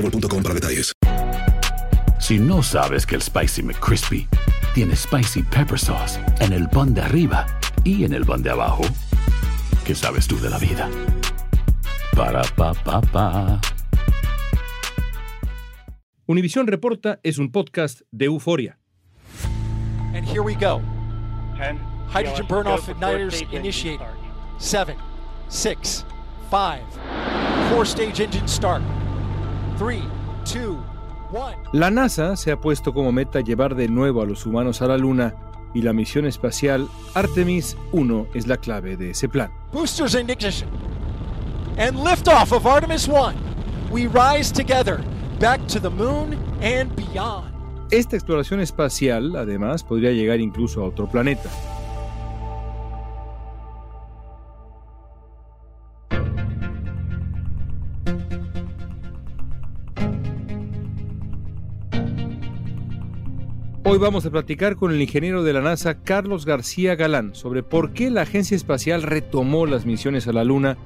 boostmobile.com para detalles. Si no sabes que el Spicy McCrispy tiene Spicy Pepper Sauce en el pan de arriba y en el pan de abajo, ¿qué sabes tú de la vida? Para, pa, pa, pa. Univisión Reporta es un podcast de euforia. And here we go. Hydrogen burnoff igniters initiated. Seven, six, five, four stage engine start. Three, two. La NASA se ha puesto como meta llevar de nuevo a los humanos a la Luna y la misión espacial Artemis 1 es la clave de ese plan. Boosters in ignition. And liftoff of Artemis 1. We rise together back to the moon and beyond. Esta exploración espacial, además, podría llegar incluso a otro planeta. Hoy vamos a platicar con el ingeniero de la NASA, Carlos García Galán, sobre por qué la Agencia Espacial retomó las misiones a la Luna,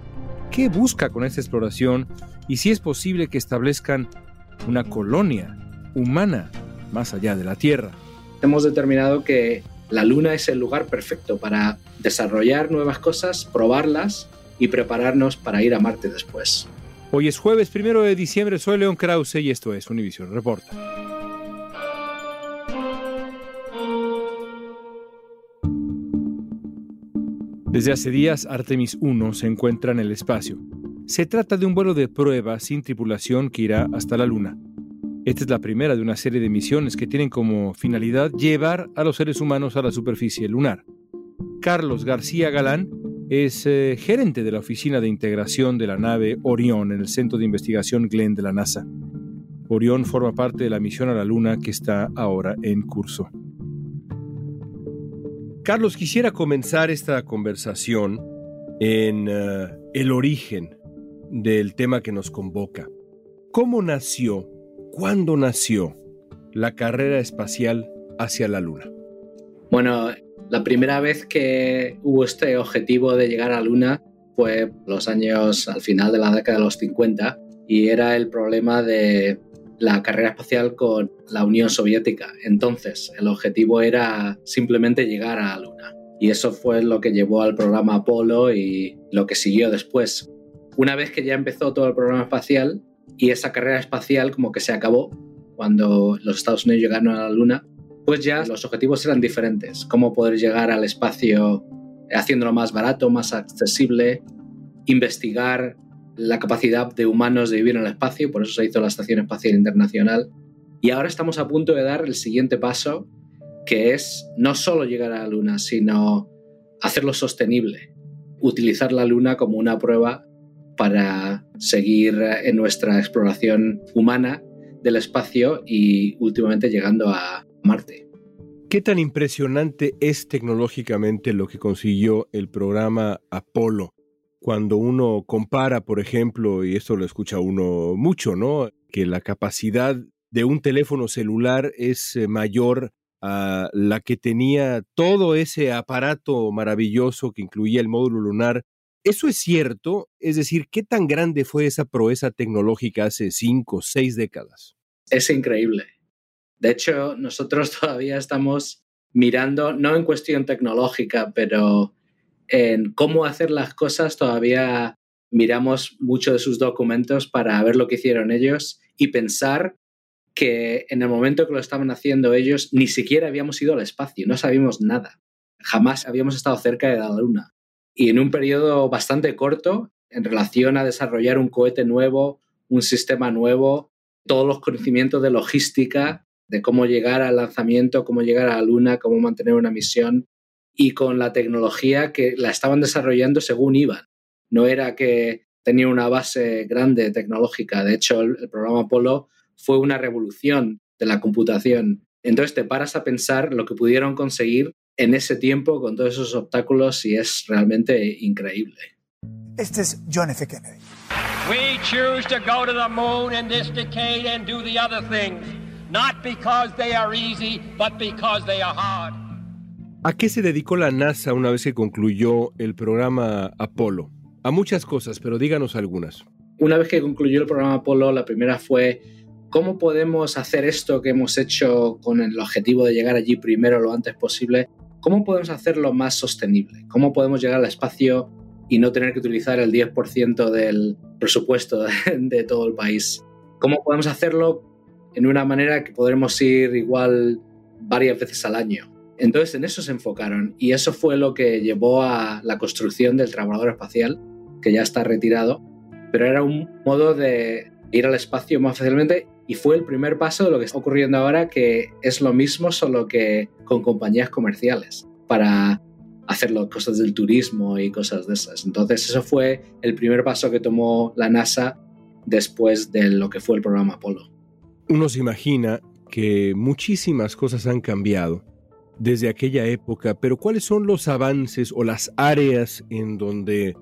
qué busca con esta exploración y si es posible que establezcan una colonia humana más allá de la Tierra. Hemos determinado que la Luna es el lugar perfecto para desarrollar nuevas cosas, probarlas y prepararnos para ir a Marte después. Hoy es jueves primero de diciembre, soy León Krause y esto es Univision Reporta. Desde hace días, Artemis 1 se encuentra en el espacio. Se trata de un vuelo de prueba sin tripulación que irá hasta la Luna. Esta es la primera de una serie de misiones que tienen como finalidad llevar a los seres humanos a la superficie lunar. Carlos García Galán es eh, gerente de la Oficina de Integración de la nave Orión en el Centro de Investigación Glenn de la NASA. Orión forma parte de la misión a la Luna que está ahora en curso. Carlos, quisiera comenzar esta conversación en eh, el origen del tema que nos convoca. ¿Cómo nació, cuándo nació la carrera espacial hacia la Luna? Bueno, la primera vez que hubo este objetivo de llegar a la Luna fue los años al final de la década de los 50 y era el problema de la carrera espacial con la Unión Soviética. Entonces, el objetivo era simplemente llegar a la Luna. Y eso fue lo que llevó al programa Apolo y lo que siguió después. Una vez que ya empezó todo el programa espacial y esa carrera espacial como que se acabó cuando los Estados Unidos llegaron a la Luna, pues ya los objetivos eran diferentes. Cómo poder llegar al espacio haciéndolo más barato, más accesible, investigar la capacidad de humanos de vivir en el espacio, por eso se hizo la Estación Espacial Internacional. Y ahora estamos a punto de dar el siguiente paso, que es no solo llegar a la Luna, sino hacerlo sostenible, utilizar la Luna como una prueba para seguir en nuestra exploración humana del espacio y últimamente llegando a Marte. ¿Qué tan impresionante es tecnológicamente lo que consiguió el programa Apolo? Cuando uno compara, por ejemplo, y esto lo escucha uno mucho, ¿no? Que la capacidad de un teléfono celular es eh, mayor a la que tenía todo ese aparato maravilloso que incluía el módulo lunar. ¿Eso es cierto? Es decir, ¿qué tan grande fue esa proeza tecnológica hace cinco, seis décadas? Es increíble. De hecho, nosotros todavía estamos mirando, no en cuestión tecnológica, pero en cómo hacer las cosas todavía miramos mucho de sus documentos para ver lo que hicieron ellos y pensar que en el momento que lo estaban haciendo ellos ni siquiera habíamos ido al espacio, no sabíamos nada. Jamás habíamos estado cerca de la Luna. Y en un periodo bastante corto, en relación a desarrollar un cohete nuevo, un sistema nuevo, todos los conocimientos de logística, de cómo llegar al lanzamiento, cómo llegar a la Luna, cómo mantener una misión, y con la tecnología que la estaban desarrollando según iban. No era que tenía una base grande tecnológica. De hecho, el, programa Apolo fue una revolución de la computación. Entonces te paras a pensar lo que pudieron conseguir en ese tiempo con todos esos obstáculos y es realmente increíble. Este es John F. Kennedy. We choose to go to the moon in this decade and do the other things, not because they are easy, but because they are hard. ¿A qué se dedicó la NASA una vez que concluyó el programa Apolo? A muchas cosas, pero díganos algunas. Una vez que concluyó el programa Apolo, la primera fue cómo podemos hacer esto que hemos hecho con el objetivo de llegar allí primero lo antes posible, cómo podemos hacerlo más sostenible, cómo podemos llegar al espacio y no tener que utilizar el 10% del presupuesto de, todo el país. ¿Cómo podemos hacerlo en una manera que podremos ir igual varias veces al año? Entonces en eso se enfocaron y eso fue lo que llevó a la construcción del trabajador espacial, que ya está retirado, pero era un modo de ir al espacio más fácilmente y fue el primer paso de lo que está ocurriendo ahora, que es lo mismo solo que con compañías comerciales para hacer cosas del turismo y cosas de esas. Entonces eso fue el primer paso que tomó la NASA después de lo que fue el programa Apolo. Uno se imagina que muchísimas cosas han cambiado desde aquella época, pero ¿cuáles son los avances o las áreas en donde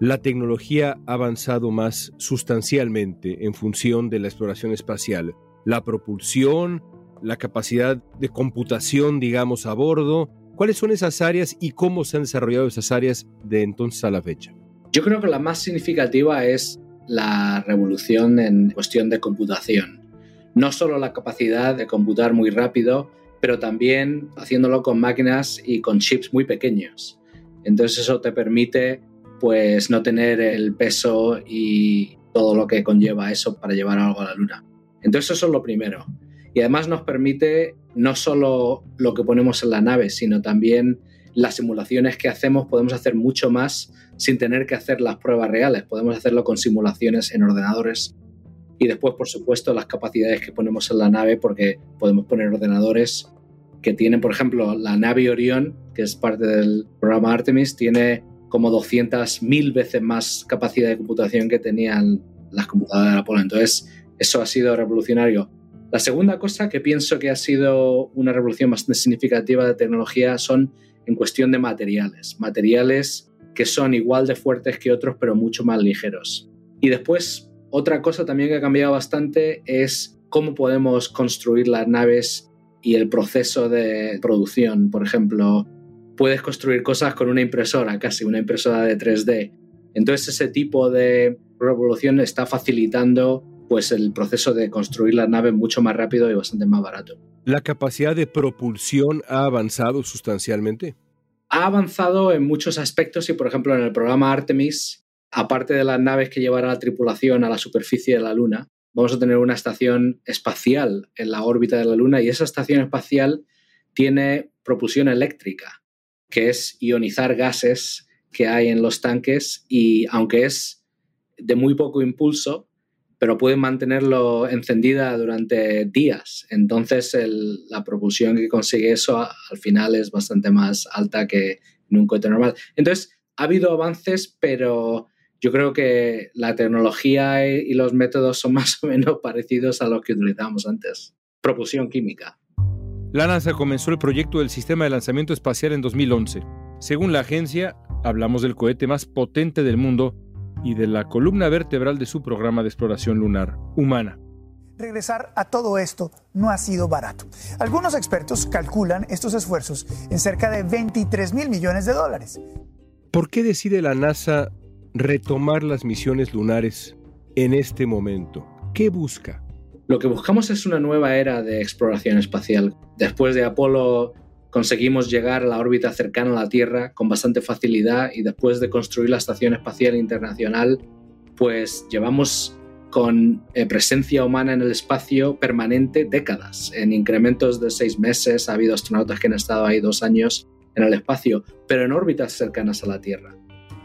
la tecnología ha avanzado más sustancialmente en función de la exploración espacial? La propulsión, la capacidad de computación, digamos, a bordo. ¿Cuáles son esas áreas y cómo se han desarrollado esas áreas de entonces a la fecha? Yo creo que la más significativa es la revolución en cuestión de computación. No solo la capacidad de computar muy rápido, pero también haciéndolo con máquinas y con chips muy pequeños. Entonces eso te permite pues no tener el peso y todo lo que conlleva eso para llevar algo a la luna. Entonces eso es lo primero. Y además nos permite no solo lo que ponemos en la nave, sino también las simulaciones que hacemos, podemos hacer mucho más sin tener que hacer las pruebas reales. Podemos hacerlo con simulaciones en ordenadores y después, por supuesto, las capacidades que ponemos en la nave, porque podemos poner ordenadores que tienen, por ejemplo, la nave Orión, que es parte del programa Artemis, tiene como 200.000 veces más capacidad de computación que tenían las computadoras de Apolo. Entonces, eso ha sido revolucionario. La segunda cosa que pienso que ha sido una revolución bastante significativa de tecnología son en cuestión de materiales. Materiales que son igual de fuertes que otros, pero mucho más ligeros. Y después, otra cosa también que ha cambiado bastante es cómo podemos construir las naves y el proceso de producción. Por ejemplo, puedes construir cosas con una impresora, casi una impresora de 3D. Entonces ese tipo de revolución está facilitando pues el proceso de construir las naves mucho más rápido y bastante más barato. ¿La capacidad de propulsión ha avanzado sustancialmente? Ha avanzado en muchos aspectos y, por ejemplo, en el programa Artemis aparte de las naves que llevará la tripulación a la superficie de la Luna, vamos a tener una estación espacial en la órbita de la Luna y esa estación espacial tiene propulsión eléctrica, que es ionizar gases que hay en los tanques y aunque es de muy poco impulso, pero puede mantenerlo encendida durante días. Entonces la propulsión que consigue eso al final es bastante más alta que en un cohete normal. Entonces ha habido avances, pero yo creo que la tecnología y los métodos son más o menos parecidos a los que utilizábamos antes. Propulsión química. La NASA comenzó el proyecto del Sistema de Lanzamiento Espacial en 2011. Según la agencia, hablamos del cohete más potente del mundo y de la columna vertebral de su programa de exploración lunar humana. Regresar a todo esto no ha sido barato. Algunos expertos calculan estos esfuerzos en cerca de 23 mil millones de dólares. ¿Por qué decide la NASA retomar las misiones lunares en este momento? ¿Qué busca? Lo que buscamos es una nueva era de exploración espacial. Después de Apolo conseguimos llegar a la órbita cercana a la Tierra con bastante facilidad y después de construir la Estación Espacial Internacional, pues llevamos con eh, presencia humana en el espacio permanente décadas, en incrementos de seis meses. Ha habido astronautas que han estado ahí dos años en el espacio, pero en órbitas cercanas a la Tierra.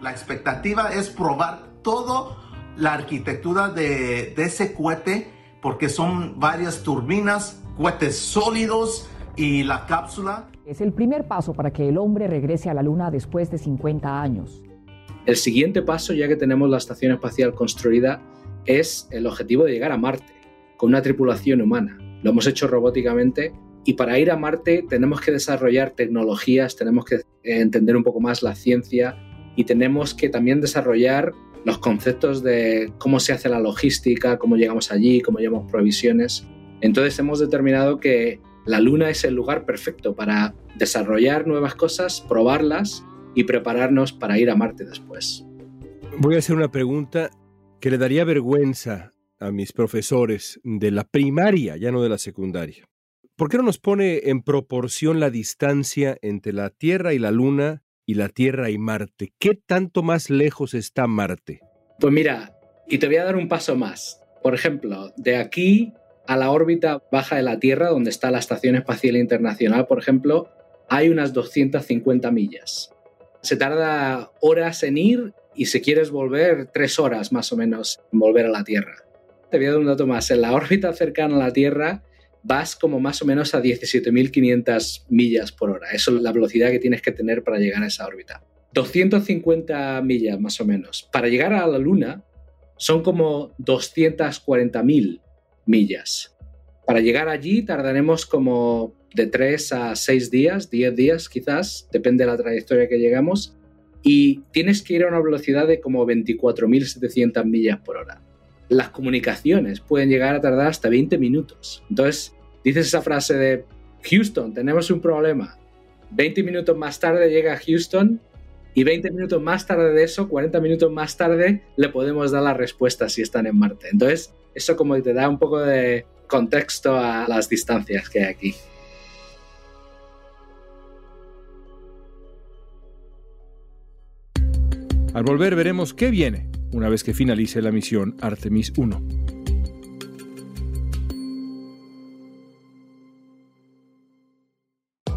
La expectativa es probar todo la arquitectura de, de ese cohete porque son varias turbinas, cohetes sólidos y la cápsula. Es el primer paso para que el hombre regrese a la Luna después de 50 años. El siguiente paso, ya que tenemos la estación espacial construida, es el objetivo de llegar a Marte con una tripulación humana. Lo hemos hecho robóticamente y para ir a Marte tenemos que desarrollar tecnologías, tenemos que entender un poco más la ciencia y tenemos que también desarrollar los conceptos de cómo se hace la logística, cómo llegamos allí, cómo llevamos provisiones. Entonces hemos determinado que la Luna es el lugar perfecto para desarrollar nuevas cosas, probarlas y prepararnos para ir a Marte después. Voy a hacer una pregunta que le daría vergüenza a mis profesores de la primaria, ya no de la secundaria. ¿Por qué no nos pone en proporción la distancia entre la Tierra y la Luna y la Tierra y Marte? ¿Qué tanto más lejos está Marte? Pues mira, y te voy a dar un paso más. Por ejemplo, de aquí a la órbita baja de la Tierra, donde está la Estación Espacial Internacional, por ejemplo, hay unas 250 millas. Se tarda horas en ir y si quieres volver, tres horas más o menos en volver a la Tierra. Te voy a dar un dato más. En la órbita cercana a la Tierra vas como más o menos a 17.500 millas por hora. Eso es la velocidad que tienes que tener para llegar a esa órbita. 250 millas más o menos. Para llegar a la Luna son como 240.000 millas. Para llegar allí tardaremos como de 3 a 6 días, 10 días quizás, depende de la trayectoria que llegamos, y tienes que ir a una velocidad de como 24.700 millas por hora las comunicaciones pueden llegar a tardar hasta 20 minutos. Entonces, dices esa frase de Houston, tenemos un problema. 20 minutos más tarde llega Houston y 20 minutos más tarde de eso, 40 minutos más tarde, le podemos dar la respuesta si están en Marte. Entonces, eso como te da un poco de contexto a las distancias que hay aquí. Al volver veremos qué viene una vez que finalice la misión Artemis 1.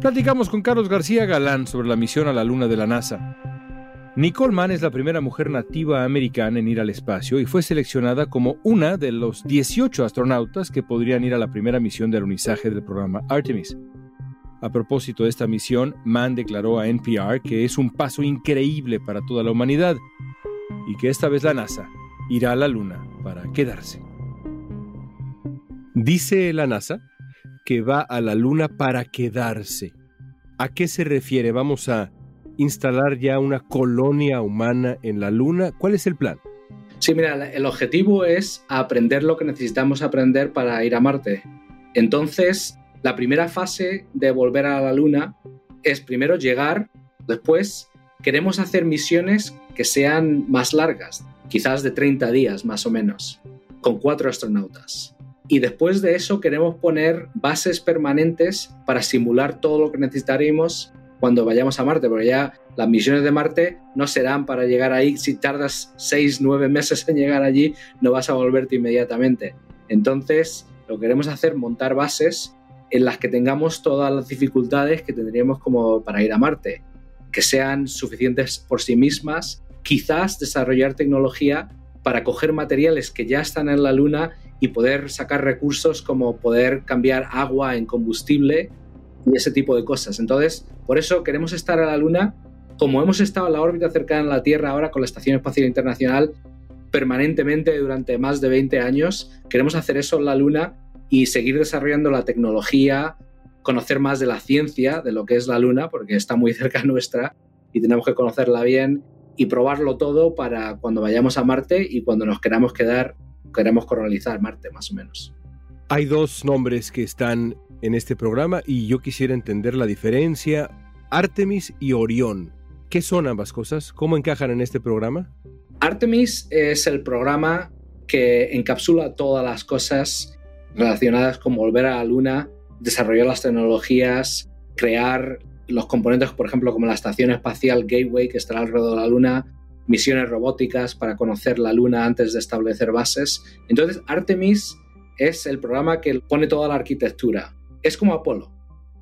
Platicamos con Carlos García Galán sobre la misión a la Luna de la NASA. Nicole Mann es la primera mujer nativa americana en ir al espacio y fue seleccionada como una de los 18 astronautas que podrían ir a la primera misión de alunizaje del programa Artemis. A propósito de esta misión, Mann declaró a NPR que es un paso increíble para toda la humanidad y que esta vez la NASA irá a la Luna para quedarse. Dice la NASA que va a la Luna para quedarse. ¿A qué se refiere? ¿Vamos a instalar ya una colonia humana en la Luna? ¿Cuál es el plan? Sí, mira, el objetivo es aprender lo que necesitamos aprender para ir a Marte. Entonces, la primera fase de volver a la Luna es primero llegar, después queremos hacer misiones que sean más largas, quizás de 30 días más o menos, con cuatro astronautas y después de eso queremos poner bases permanentes para simular todo lo que necesitaremos cuando vayamos a Marte, porque ya las misiones de Marte no serán para llegar ahí, si tardas seis, nueve meses en llegar allí, no vas a volverte inmediatamente. Entonces, lo que queremos hacer, montar bases en las que tengamos todas las dificultades que tendríamos como para ir a Marte, que sean suficientes por sí mismas, quizás desarrollar tecnología para coger materiales que ya están en la Luna y poder sacar recursos como poder cambiar agua en combustible y ese tipo de cosas. Entonces, por eso queremos estar a la Luna, como hemos estado en la órbita cercana a la Tierra ahora con la Estación Espacial Internacional, permanentemente durante más de 20 años. Queremos hacer eso en la Luna y seguir desarrollando la tecnología, conocer más de la ciencia, de lo que es la Luna, porque está muy cerca nuestra y tenemos que conocerla bien y probarlo todo para cuando vayamos a Marte y cuando nos queramos quedar, queremos colonizar Marte más o menos. Hay dos nombres que están en este programa y yo quisiera entender la diferencia. Artemis y Orión. ¿Qué son ambas cosas? ¿Cómo encajan en este programa? Artemis es el programa que encapsula todas las cosas relacionadas con volver a la Luna, desarrollar las tecnologías, crear los componentes, por ejemplo, como la Estación Espacial Gateway, que estará alrededor de la Luna, misiones robóticas para conocer la Luna antes de establecer bases. Entonces, Artemis es el programa que pone toda la arquitectura. Es como Apolo.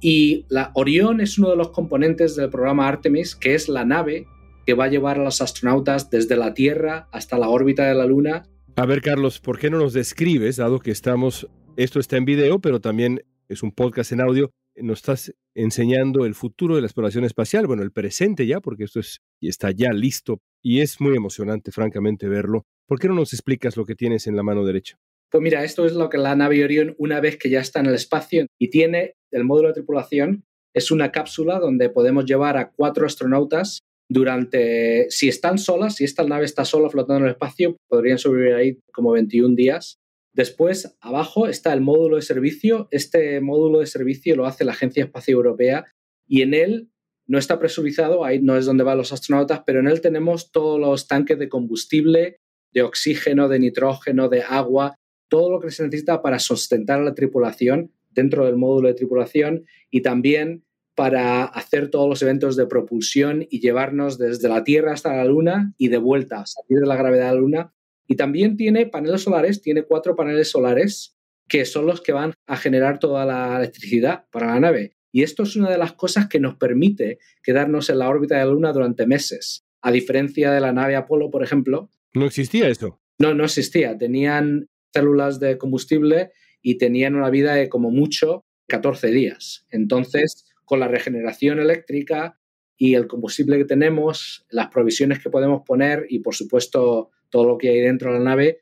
Y la Orión es uno de los componentes del programa Artemis, que es la nave que va a llevar a los astronautas desde la Tierra hasta la órbita de la Luna. A ver, Carlos, ¿por qué no nos describes, dado que estamos, esto está en video, pero también es un podcast en audio, nos estás enseñando el futuro de la exploración espacial, bueno, el presente ya, porque esto es, está ya listo y es muy emocionante, francamente, verlo. ¿Por qué no nos explicas lo que tienes en la mano derecha? Pues mira, esto es lo que la nave Orion, una vez que ya está en el espacio y tiene el módulo de tripulación, es una cápsula donde podemos llevar a cuatro astronautas durante, si están solas, si esta nave está sola flotando en el espacio, podrían sobrevivir ahí como 21 días. Después, abajo está el módulo de servicio. Este módulo de servicio lo hace la Agencia Espacial Europea y en él no está presurizado, ahí no es donde van los astronautas, pero en él tenemos todos los tanques de combustible, de oxígeno, de nitrógeno, de agua, todo lo que se necesita para sustentar a la tripulación dentro del módulo de tripulación y también para hacer todos los eventos de propulsión y llevarnos desde la Tierra hasta la Luna y de vuelta, salir de la gravedad de la Luna. Y también tiene paneles solares, tiene cuatro paneles solares que son los que van a generar toda la electricidad para la nave. Y esto es una de las cosas que nos permite quedarnos en la órbita de la Luna durante meses. A diferencia de la nave Apolo, por ejemplo. ¿No existía esto? No, no existía. Tenían células de combustible y tenían una vida de como mucho 14 días. Entonces, con la regeneración eléctrica y el combustible que tenemos, las provisiones que podemos poner y, por supuesto, todo lo que hay dentro de la nave,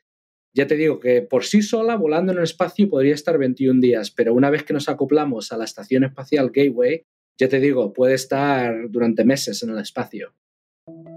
ya te digo que por sí sola, volando en el espacio, podría estar 21 días, pero una vez que nos acoplamos a la Estación Espacial Gateway, ya te digo, puede estar durante meses en el espacio.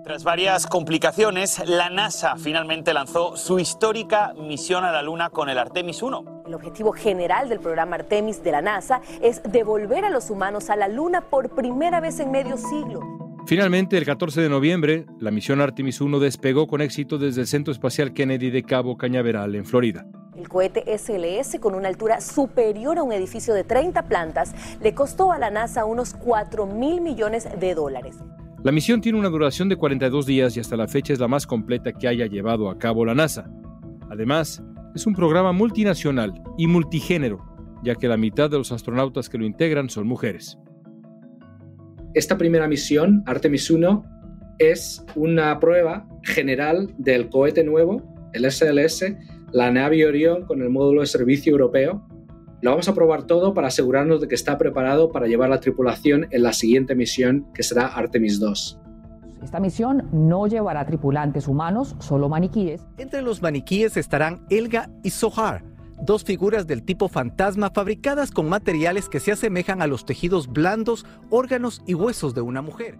Tras varias complicaciones, la NASA finalmente lanzó su histórica misión a la Luna con el Artemis 1. El objetivo general del programa Artemis de la NASA es devolver a los humanos a la Luna por primera vez en medio siglo. Finalmente, el 14 de noviembre, la misión Artemis 1 despegó con éxito desde el Centro Espacial Kennedy de Cabo Cañaveral, en Florida. El cohete SLS, con una altura superior a un edificio de 30 plantas, le costó a la NASA unos 4 mil millones de dólares. La misión tiene una duración de 42 días y hasta la fecha es la más completa que haya llevado a cabo la NASA. Además, es un programa multinacional y multigénero, ya que la mitad de los astronautas que lo integran son mujeres. Esta primera misión, Artemis 1, es una prueba general del cohete nuevo, el SLS, la nave Orion con el módulo de servicio europeo, lo vamos a probar todo para asegurarnos de que está preparado para llevar la tripulación en la siguiente misión, que será Artemis 2. Esta misión no llevará tripulantes humanos, solo maniquíes. Entre los maniquíes estarán Elga y Sohar, dos figuras del tipo fantasma fabricadas con materiales que se asemejan a los tejidos blandos, órganos y huesos de una mujer.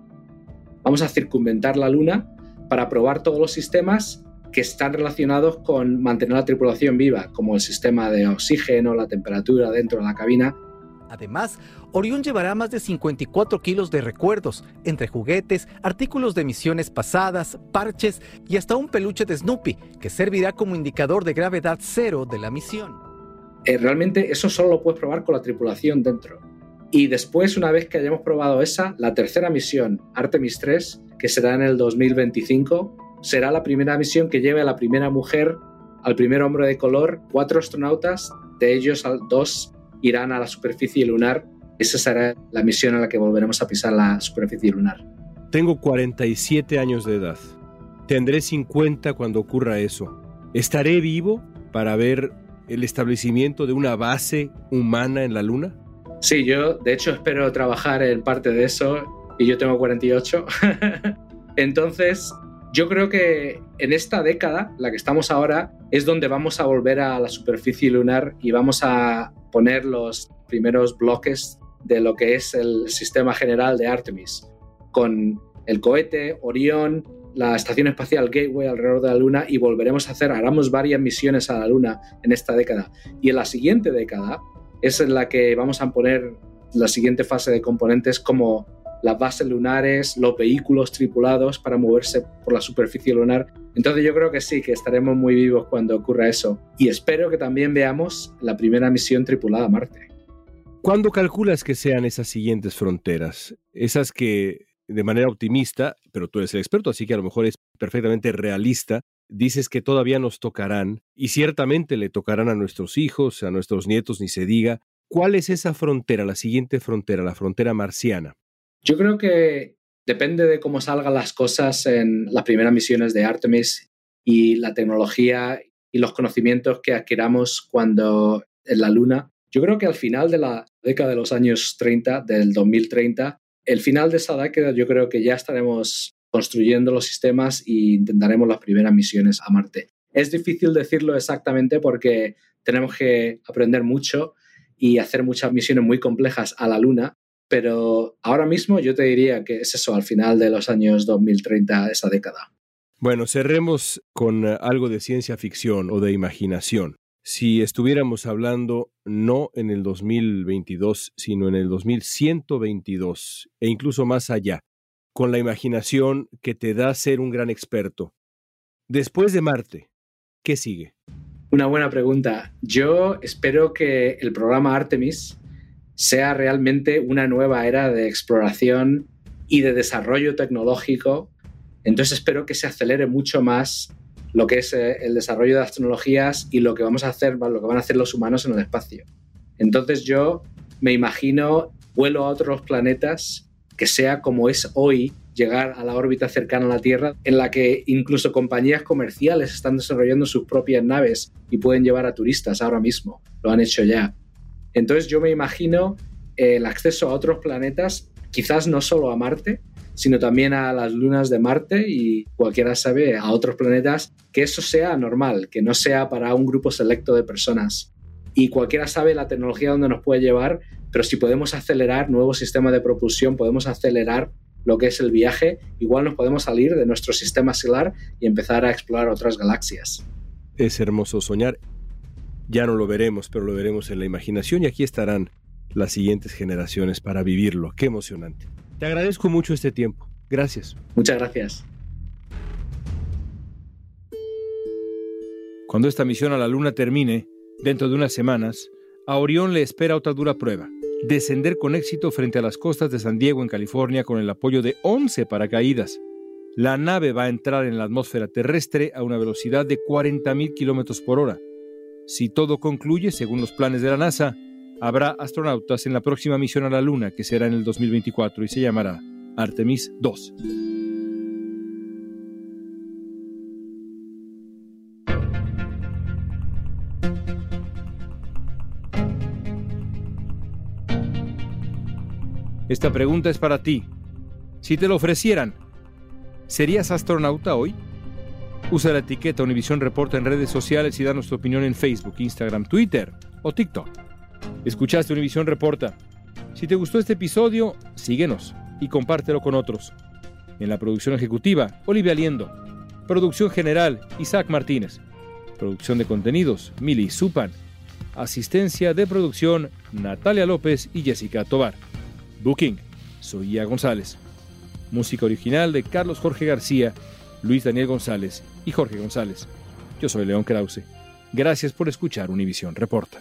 Vamos a circunventar la Luna para probar todos los sistemas que están relacionados con mantener la tripulación viva, como el sistema de oxígeno, la temperatura dentro de la cabina. Además, Orión llevará más de 54 kilos de recuerdos, entre juguetes, artículos de misiones pasadas, parches y hasta un peluche de Snoopy, que servirá como indicador de gravedad cero de la misión. Eh, realmente eso solo lo puedes probar con la tripulación dentro. Y después, una vez que hayamos probado esa, la tercera misión, Artemis 3, que será en el 2025, será la primera misión que lleve a la primera mujer, al primer hombre de color, cuatro astronautas, de ellos dos irán a la superficie lunar. Esa será la misión a la que volveremos a pisar la superficie lunar. Tengo 47 años de edad. Tendré 50 cuando ocurra eso. ¿Estaré vivo para ver el establecimiento de una base humana en la Luna? Sí, yo de hecho espero trabajar en parte de eso y yo tengo 48. Entonces, Yo creo que en esta década, la que estamos ahora, es donde vamos a volver a la superficie lunar y vamos a poner los primeros bloques de lo que es el sistema general de Artemis, con el cohete Orión, la estación espacial Gateway alrededor de la Luna y volveremos a hacer, haremos varias misiones a la Luna en esta década. Y en la siguiente década es en la que vamos a poner la siguiente fase de componentes como las bases lunares, los vehículos tripulados para moverse por la superficie lunar. Entonces yo creo que sí, que estaremos muy vivos cuando ocurra eso. Y espero que también veamos la primera misión tripulada a Marte. ¿Cuándo calculas que sean esas siguientes fronteras? Esas que de manera optimista, pero tú eres el experto, así que a lo mejor es perfectamente realista, dices que todavía nos tocarán, y ciertamente le tocarán a nuestros hijos, a nuestros nietos, ni se diga. ¿Cuál es esa frontera, la siguiente frontera, la frontera marciana? Yo creo que depende de cómo salgan las cosas en las primeras misiones de Artemis y la tecnología y los conocimientos que adquiramos cuando en la Luna. Yo creo que al final de la década de los años 30, del 2030, el final de esa década yo creo que ya estaremos construyendo los sistemas e intentaremos las primeras misiones a Marte. Es difícil decirlo exactamente porque tenemos que aprender mucho y hacer muchas misiones muy complejas a la Luna pero ahora mismo yo te diría que es eso, al final de los años 2030, esa década. Bueno, cerremos con eh, algo de ciencia ficción o de imaginación. Si estuviéramos hablando no en el 2022, sino en el 2122 e incluso más allá, con la imaginación que te da ser un gran experto. Después de Marte, ¿qué sigue? Una buena pregunta. Yo espero que el programa Artemis sea realmente una nueva era de exploración y de desarrollo tecnológico. Entonces espero que se acelere mucho más lo que es eh, el desarrollo de las tecnologías y lo que vamos a hacer, lo que van a hacer los humanos en el espacio. Entonces yo me imagino vuelo a otros planetas que sea como es hoy llegar a la órbita cercana a la Tierra, en la que incluso compañías comerciales están desarrollando sus propias naves y pueden llevar a turistas ahora mismo. Lo han hecho ya. Entonces yo me imagino el acceso a otros planetas, quizás no solo a Marte, sino también a las lunas de Marte y cualquiera sabe a otros planetas, que eso sea normal, que no sea para un grupo selecto de personas. Y cualquiera sabe la tecnología donde nos puede llevar, pero si podemos acelerar nuevos sistemas de propulsión, podemos acelerar lo que es el viaje, igual nos podemos salir de nuestro sistema solar y empezar a explorar otras galaxias. Es hermoso soñar ya no lo veremos, pero lo veremos en la imaginación y aquí estarán las siguientes generaciones para vivirlo. Qué emocionante. Te agradezco mucho este tiempo. Gracias. Muchas gracias. Cuando esta misión a la Luna termine, dentro de unas semanas, a Orión le espera otra dura prueba. Descender con éxito frente a las costas de San Diego, en California, con el apoyo de 11 paracaídas. La nave va a entrar en la atmósfera terrestre a una velocidad de 40.000 kilómetros por hora si todo concluye según los planes de la NASA, habrá astronautas en la próxima misión a la Luna, que será en el 2024 y se llamará Artemis 2. Esta pregunta es para ti. Si te lo ofrecieran, ¿serías astronauta hoy? Usa la etiqueta Univisión Reporta en redes sociales y danos tu opinión en Facebook, Instagram, Twitter o TikTok. Escuchaste Univisión Reporta. Si te gustó este episodio, síguenos y compártelo con otros. En la producción ejecutiva, Olivia Liendo. Producción general, Isaac Martínez. Producción de contenidos, Mili Supan. Asistencia de producción, Natalia López y Jessica Tobar. Booking, Soía González. Música original de Carlos Jorge García, Luis Daniel González y Jorge González. Yo soy León Krause. Gracias por escuchar Univisión Reporta.